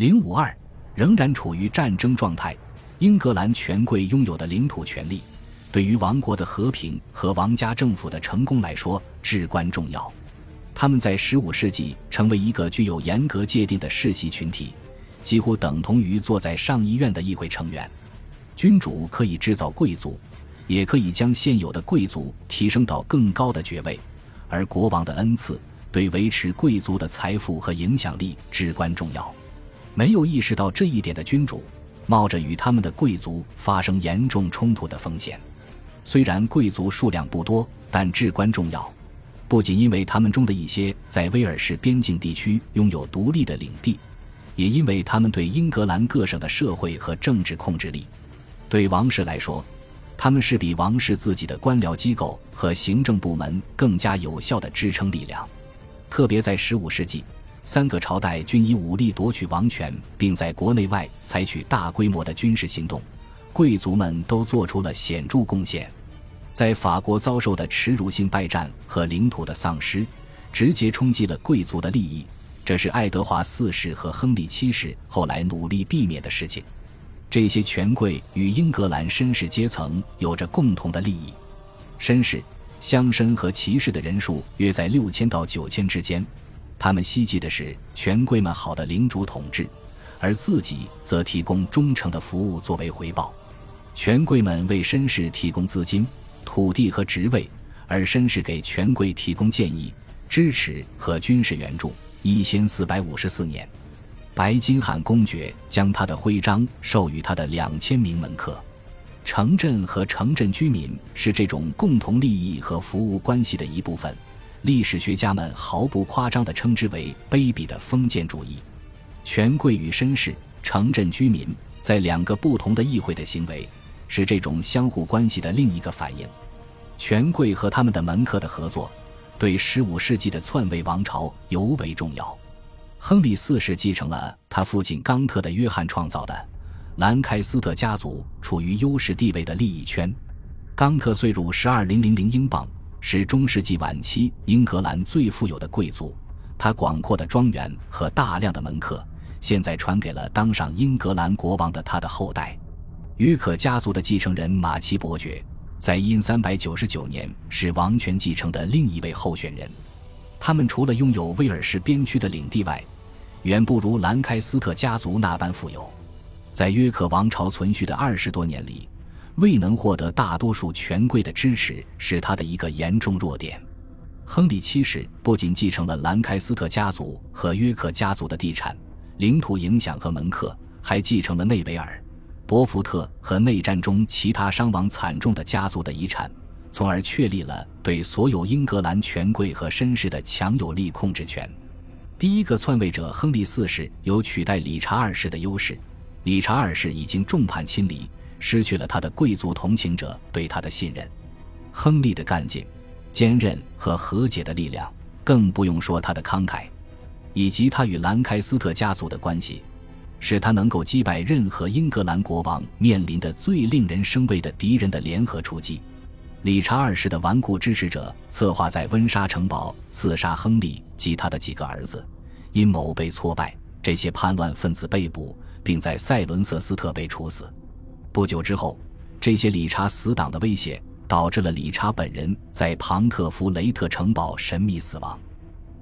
零五二仍然处于战争状态，英格兰权贵拥有的领土权利，对于王国的和平和王家政府的成功来说至关重要。他们在十五世纪成为一个具有严格界定的世袭群体，几乎等同于坐在上议院的议会成员。君主可以制造贵族，也可以将现有的贵族提升到更高的爵位，而国王的恩赐对维持贵族的财富和影响力至关重要。没有意识到这一点的君主，冒着与他们的贵族发生严重冲突的风险。虽然贵族数量不多，但至关重要。不仅因为他们中的一些在威尔士边境地区拥有独立的领地，也因为他们对英格兰各省的社会和政治控制力。对王室来说，他们是比王室自己的官僚机构和行政部门更加有效的支撑力量。特别在15世纪，三个朝代均以武力夺取王权，并在国内外采取大规模的军事行动，贵族们都做出了显著贡献。在法国遭受的耻辱性败战和领土的丧失，直接冲击了贵族的利益，这是爱德华四世和亨利七世后来努力避免的事情。这些权贵与英格兰绅士阶层有着共同的利益，绅士、乡绅和骑士的人数约在六千到九千之间，他们希冀的是权贵们好的领主统治，而自己则提供忠诚的服务作为回报。权贵们为绅士提供资金。土地和职位，而绅士给权贵提供建议、支持和军事援助。一千四百五十四年，白金汉公爵将他的徽章授予他的两千名门客。城镇和城镇居民是这种共同利益和服务关系的一部分。历史学家们毫不夸张地称之为卑鄙的封建主义。权贵与绅士、城镇居民在两个不同的议会的行为，是这种相互关系的另一个反应。权贵和他们的门客的合作，对十五世纪的篡位王朝尤为重要。亨利四世继承了他父亲冈特的约翰创造的兰开斯特家族处于优势地位的利益圈。冈特岁入十二零零零英镑，是中世纪晚期英格兰最富有的贵族。他广阔的庄园和大量的门客，现在传给了当上英格兰国王的他的后代——约克家族的继承人马奇伯爵。在因三百九十九年是王权继承的另一位候选人，他们除了拥有威尔士边区的领地外，远不如兰开斯特家族那般富有。在约克王朝存续的二十多年里，未能获得大多数权贵的支持是他的一个严重弱点。亨利七世不仅继承了兰开斯特家族和约克家族的地产、领土影响和门客，还继承了内维尔。伯福特和内战中其他伤亡惨重的家族的遗产，从而确立了对所有英格兰权贵和绅士的强有力控制权。第一个篡位者亨利四世有取代理查二世的优势。理查二世已经众叛亲离，失去了他的贵族同情者对他的信任。亨利的干劲、坚韧和和解的力量，更不用说他的慷慨，以及他与兰开斯特家族的关系。使他能够击败任何英格兰国王面临的最令人生畏的敌人的联合出击。理查二世的顽固支持者策划在温莎城堡刺杀亨利及他的几个儿子，阴谋被挫败，这些叛乱分子被捕，并在塞伦瑟斯特被处死。不久之后，这些理查死党的威胁导致了理查本人在庞特弗雷特城堡神秘死亡。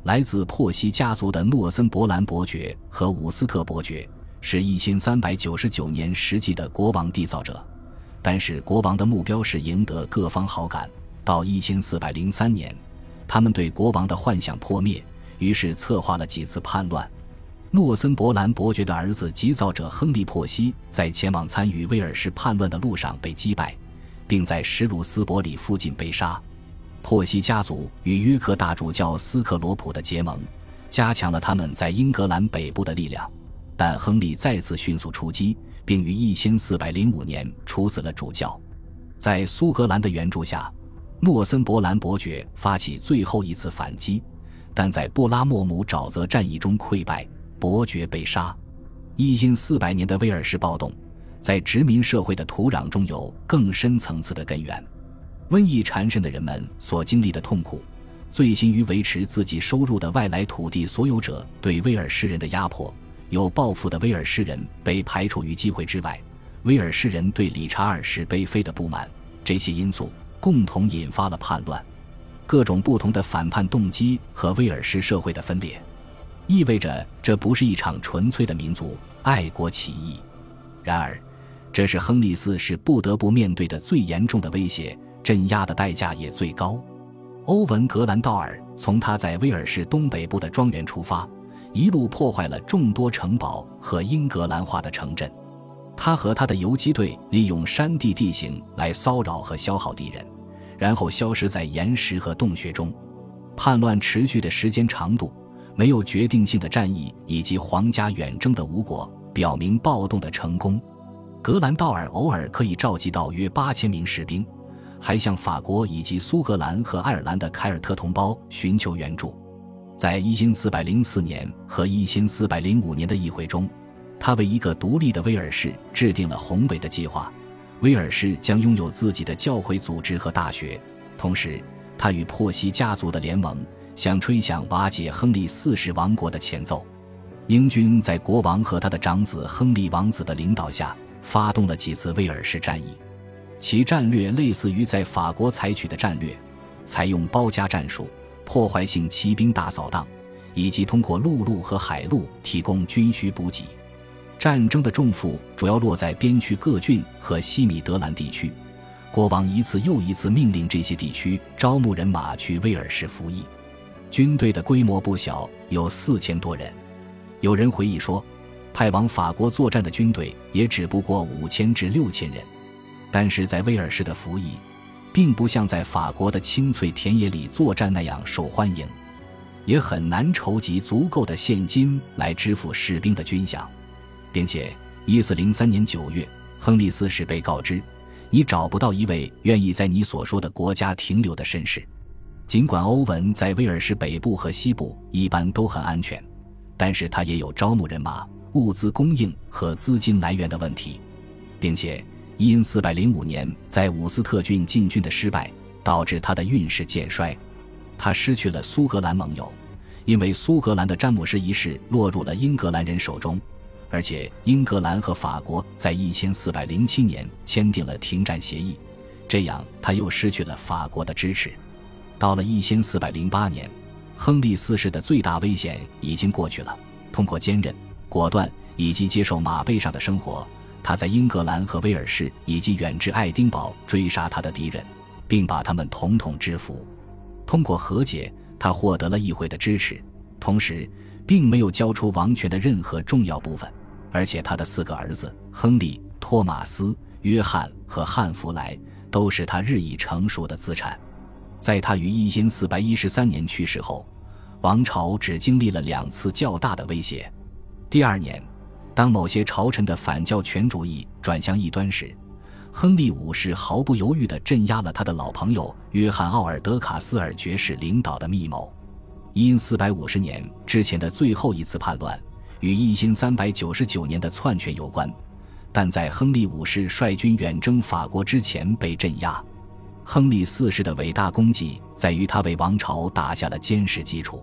来自珀西家族的诺森伯兰伯爵和伍斯特伯爵。是一千三百九十九年实际的国王缔造者，但是国王的目标是赢得各方好感。到一千四百零三年，他们对国王的幻想破灭，于是策划了几次叛乱。诺森伯兰伯爵的儿子缔造者亨利·珀西在前往参与威尔士叛乱的路上被击败，并在史鲁斯伯里附近被杀。珀西家族与约克大主教斯克罗普的结盟，加强了他们在英格兰北部的力量。但亨利再次迅速出击，并于一千四百零五年处死了主教。在苏格兰的援助下，诺森伯兰伯爵发起最后一次反击，但在布拉莫姆沼泽战役中溃败，伯爵被杀。一千四百年的威尔士暴动，在殖民社会的土壤中有更深层次的根源。瘟疫缠身的人们所经历的痛苦，醉心于维持自己收入的外来土地所有者对威尔士人的压迫。有抱负的威尔士人被排除于机会之外，威尔士人对理查二世被废的不满，这些因素共同引发了叛乱。各种不同的反叛动机和威尔士社会的分裂，意味着这不是一场纯粹的民族爱国起义。然而，这是亨利四世不得不面对的最严重的威胁，镇压的代价也最高。欧文·格兰道尔从他在威尔士东北部的庄园出发，一路破坏了众多城堡和英格兰化的城镇。他和他的游击队利用山地地形来骚扰和消耗敌人。然后消失在岩石和洞穴中。叛乱持续的时间长度、没有决定性的战役以及皇家远征的无果，表明暴动的成功。格兰道尔偶尔可以召集到约八千名士兵，还向法国以及苏格兰和爱尔兰的凯尔特同胞寻求援助。在一千四百零四年和一千四百零五年的议会中，他为一个独立的威尔士制定了宏伟的计划。威尔士将拥有自己的教会组织和大学，同时，他与珀西家族的联盟想吹响瓦解亨利四世王国的前奏。英军在国王和他的长子亨利王子的领导下，发动了几次威尔士战役，其战略类似于在法国采取的战略，采用包夹战术、破坏性骑兵大扫荡，以及通过陆路和海路提供军需补给。战争的重负主要落在边区各郡和西米德兰地区。国王一次又一次命令这些地区招募人马去威尔士服役。军队的规模不小，有四千多人。有人回忆说，派往法国作战的军队也只不过五千至六千人。但是在威尔士的服役，并不像在法国的青翠田野里作战那样受欢迎，也很难筹集足够的现金来支付士兵的军饷。并且，一四零三年九月，亨利四世被告知，你找不到一位愿意在你所说的国家停留的绅士。尽管欧文在威尔士北部和西部一般都很安全，但是他也有招募人马、物资供应和资金来源的问题，并且因四百零五年在伍斯特郡进军的失败，导致他的运势渐衰。他失去了苏格兰盟友，因为苏格兰的詹姆士一世落入了英格兰人手中。而且，英格兰和法国在一千四百零七年签订了停战协议，这样他又失去了法国的支持。到了一千四百零八年，亨利四世的最大危险已经过去了。通过坚韧、果断以及接受马背上的生活，他在英格兰和威尔士以及远至爱丁堡追杀他的敌人，并把他们统统制服。通过和解，他获得了议会的支持，同时并没有交出王权的任何重要部分。而且他的四个儿子亨利、托马斯、约翰和汉弗莱都是他日益成熟的资产。在他于一千四百一十三年去世后，王朝只经历了两次较大的威胁。第二年，当某些朝臣的反教权主义转向异端时，亨利五世毫不犹豫地镇压了他的老朋友约翰·奥尔德卡斯尔爵士领导的密谋。因四百五十年之前的最后一次叛乱。与一千三百九十九年的篡权有关，但在亨利五世率军远征法国之前被镇压。亨利四世的伟大功绩在于他为王朝打下了坚实基础。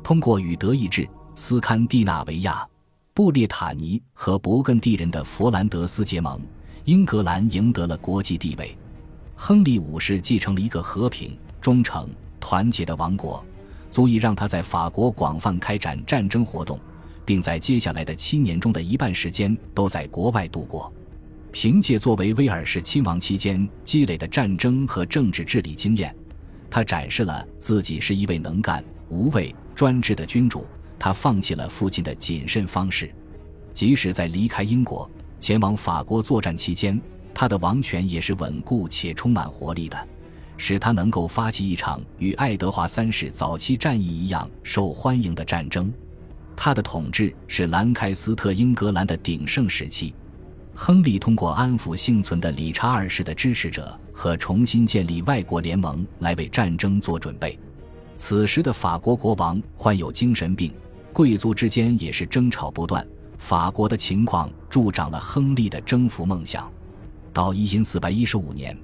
通过与德意志、斯堪的纳维亚、布列塔尼和勃艮第人的佛兰德斯结盟，英格兰赢得了国际地位。亨利五世继承了一个和平、忠诚、团结的王国，足以让他在法国广泛开展战争活动。并在接下来的七年中的一半时间都在国外度过。凭借作为威尔士亲王期间积累的战争和政治治理经验，他展示了自己是一位能干、无畏、专制的君主。他放弃了父亲的谨慎方式，即使在离开英国前往法国作战期间，他的王权也是稳固且充满活力的，使他能够发起一场与爱德华三世早期战役一样受欢迎的战争。他的统治是兰开斯特英格兰的鼎盛时期。亨利通过安抚幸存的理查二世的支持者和重新建立外国联盟来为战争做准备。此时的法国国王患有精神病，贵族之间也是争吵不断。法国的情况助长了亨利的征服梦想。到一四百一十五年，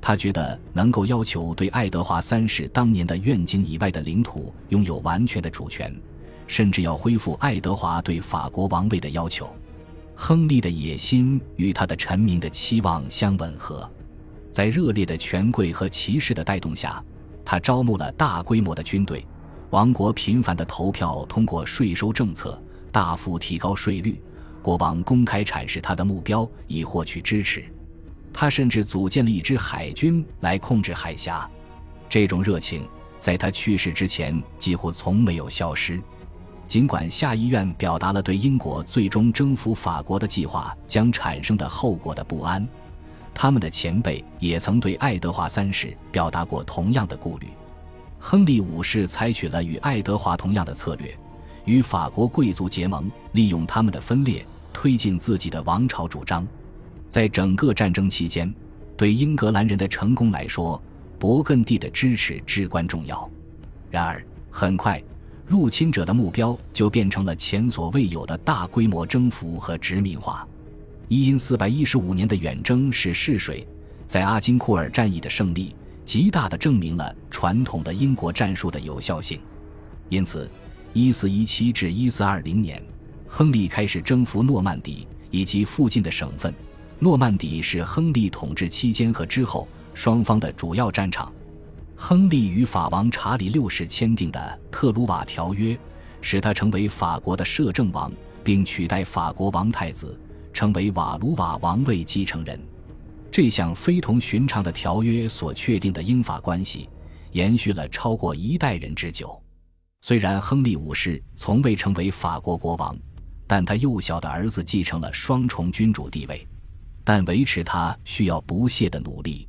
他觉得能够要求对爱德华三世当年的愿景以外的领土拥有完全的主权。甚至要恢复爱德华对法国王位的要求。亨利的野心与他的臣民的期望相吻合，在热烈的权贵和骑士的带动下，他招募了大规模的军队。王国频繁的投票通过税收政策，大幅提高税率。国王公开阐释他的目标，以获取支持。他甚至组建了一支海军来控制海峡。这种热情在他去世之前几乎从没有消失。尽管下议院表达了对英国最终征服法国的计划将产生的后果的不安，他们的前辈也曾对爱德华三世表达过同样的顾虑。亨利五世采取了与爱德华同样的策略，与法国贵族结盟，利用他们的分裂推进自己的王朝主张。在整个战争期间，对英格兰人的成功来说，勃艮第的支持至关重要。然而，很快，入侵者的目标就变成了前所未有的大规模征服和殖民化。一因四百一十五年的远征是试水，在阿金库尔战役的胜利，极大地证明了传统的英国战术的有效性。因此，一四一七至一四二零年，亨利开始征服诺曼底以及附近的省份。诺曼底是亨利统治期间和之后双方的主要战场。亨利与法王查理六世签订的特鲁瓦条约，使他成为法国的摄政王，并取代法国王太子，成为瓦卢瓦王位继承人。这项非同寻常的条约所确定的英法关系，延续了超过一代人之久。虽然亨利五世从未成为法国国王，但他幼小的儿子继承了双重君主地位。但维持他需要不懈的努力。